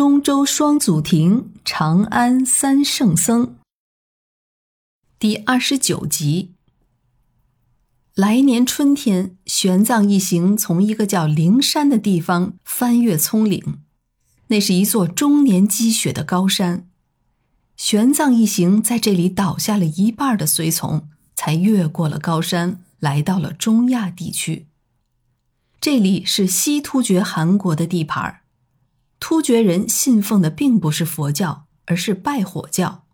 中州双祖庭，长安三圣僧。第二十九集。来年春天，玄奘一行从一个叫灵山的地方翻越葱岭，那是一座终年积雪的高山。玄奘一行在这里倒下了一半的随从，才越过了高山，来到了中亚地区。这里是西突厥汗国的地盘儿突厥人信奉的并不是佛教，而是拜火教。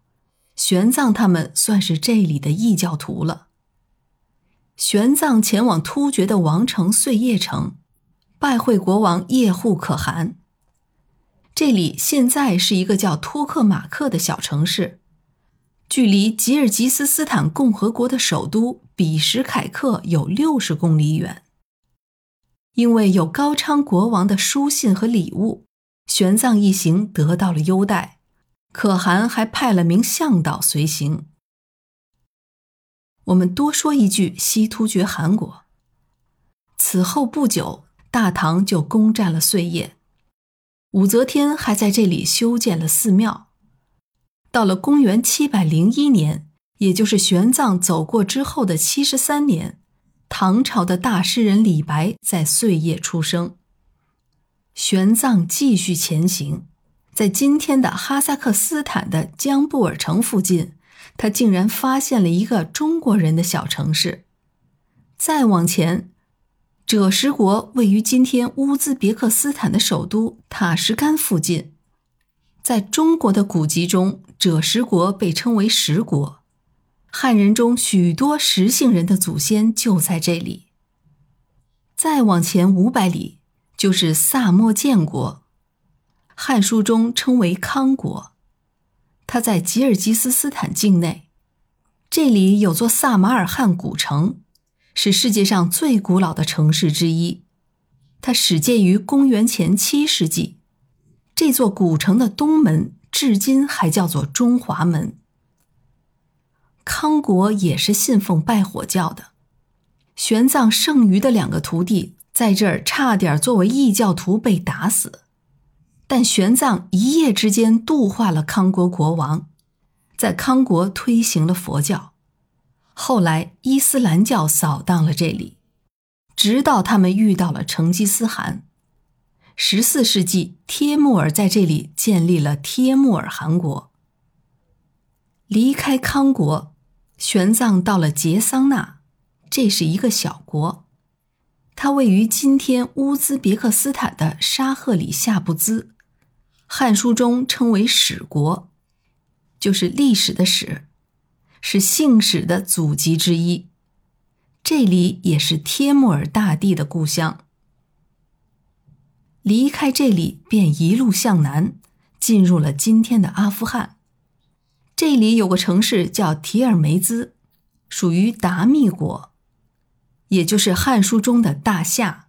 玄奘他们算是这里的异教徒了。玄奘前往突厥的王城碎叶城，拜会国王叶护可汗。这里现在是一个叫托克马克的小城市，距离吉尔吉斯斯坦共和国的首都比什凯克有六十公里远。因为有高昌国王的书信和礼物。玄奘一行得到了优待，可汗还派了名向导随行。我们多说一句，西突厥汗国。此后不久，大唐就攻占了碎叶，武则天还在这里修建了寺庙。到了公元七百零一年，也就是玄奘走过之后的七十三年，唐朝的大诗人李白在碎叶出生。玄奘继续前行，在今天的哈萨克斯坦的江布尔城附近，他竟然发现了一个中国人的小城市。再往前，赭石国位于今天乌兹别克斯坦的首都塔什干附近。在中国的古籍中，赭石国被称为石国，汉人中许多石姓人的祖先就在这里。再往前五百里。就是萨莫建国，《汉书》中称为康国。它在吉尔吉斯斯坦境内，这里有座萨马尔罕古城，是世界上最古老的城市之一。它始建于公元前七世纪。这座古城的东门至今还叫做中华门。康国也是信奉拜火教的，玄奘剩余的两个徒弟。在这儿差点作为异教徒被打死，但玄奘一夜之间度化了康国国王，在康国推行了佛教。后来伊斯兰教扫荡了这里，直到他们遇到了成吉思汗。十四世纪，帖木儿在这里建立了帖木儿汗国。离开康国，玄奘到了杰桑纳，这是一个小国。它位于今天乌兹别克斯坦的沙赫里夏布兹，《汉书》中称为史国，就是历史的史，是姓史的祖籍之一。这里也是帖木儿大帝的故乡。离开这里，便一路向南，进入了今天的阿富汗。这里有个城市叫提尔梅兹，属于达密国。也就是《汉书》中的大夏，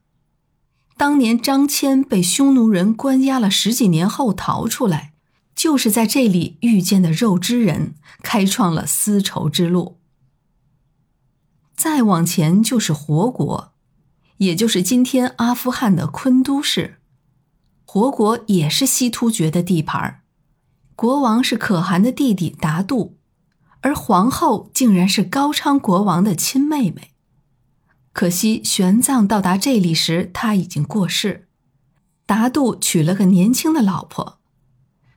当年张骞被匈奴人关押了十几年后逃出来，就是在这里遇见的肉之人，开创了丝绸之路。再往前就是活国，也就是今天阿富汗的昆都市。活国也是西突厥的地盘国王是可汗的弟弟达杜，而皇后竟然是高昌国王的亲妹妹。可惜，玄奘到达这里时，他已经过世。达杜娶了个年轻的老婆，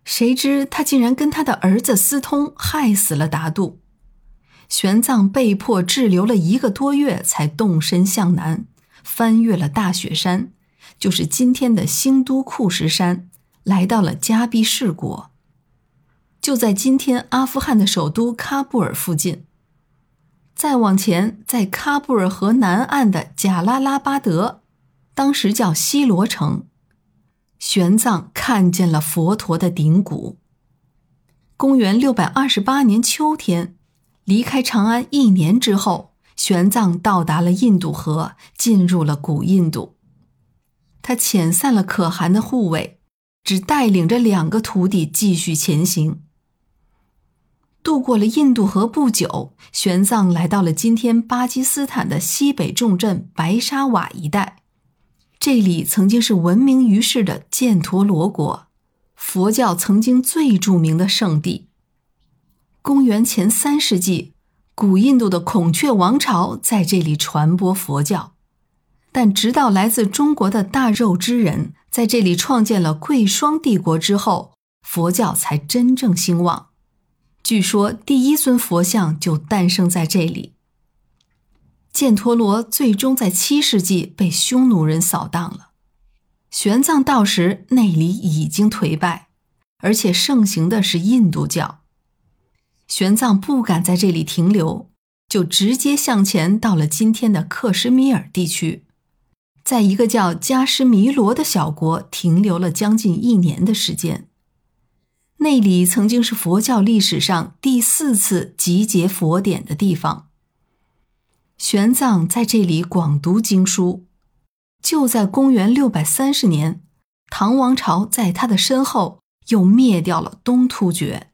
谁知他竟然跟他的儿子私通，害死了达杜。玄奘被迫滞留了一个多月，才动身向南，翻越了大雪山，就是今天的兴都库什山，来到了加毕士国，就在今天阿富汗的首都喀布尔附近。再往前，在喀布尔河南岸的贾拉拉巴德，当时叫西罗城，玄奘看见了佛陀的顶骨。公元六百二十八年秋天，离开长安一年之后，玄奘到达了印度河，进入了古印度。他遣散了可汗的护卫，只带领着两个徒弟继续前行。渡过了印度河不久，玄奘来到了今天巴基斯坦的西北重镇白沙瓦一带。这里曾经是闻名于世的犍陀罗国，佛教曾经最著名的圣地。公元前三世纪，古印度的孔雀王朝在这里传播佛教，但直到来自中国的大肉之人在这里创建了贵霜帝国之后，佛教才真正兴旺。据说第一尊佛像就诞生在这里。犍陀罗最终在七世纪被匈奴人扫荡了。玄奘到时，那里已经颓败，而且盛行的是印度教。玄奘不敢在这里停留，就直接向前到了今天的克什米尔地区，在一个叫加什弥罗的小国停留了将近一年的时间。那里曾经是佛教历史上第四次集结佛典的地方。玄奘在这里广读经书。就在公元六百三十年，唐王朝在他的身后又灭掉了东突厥。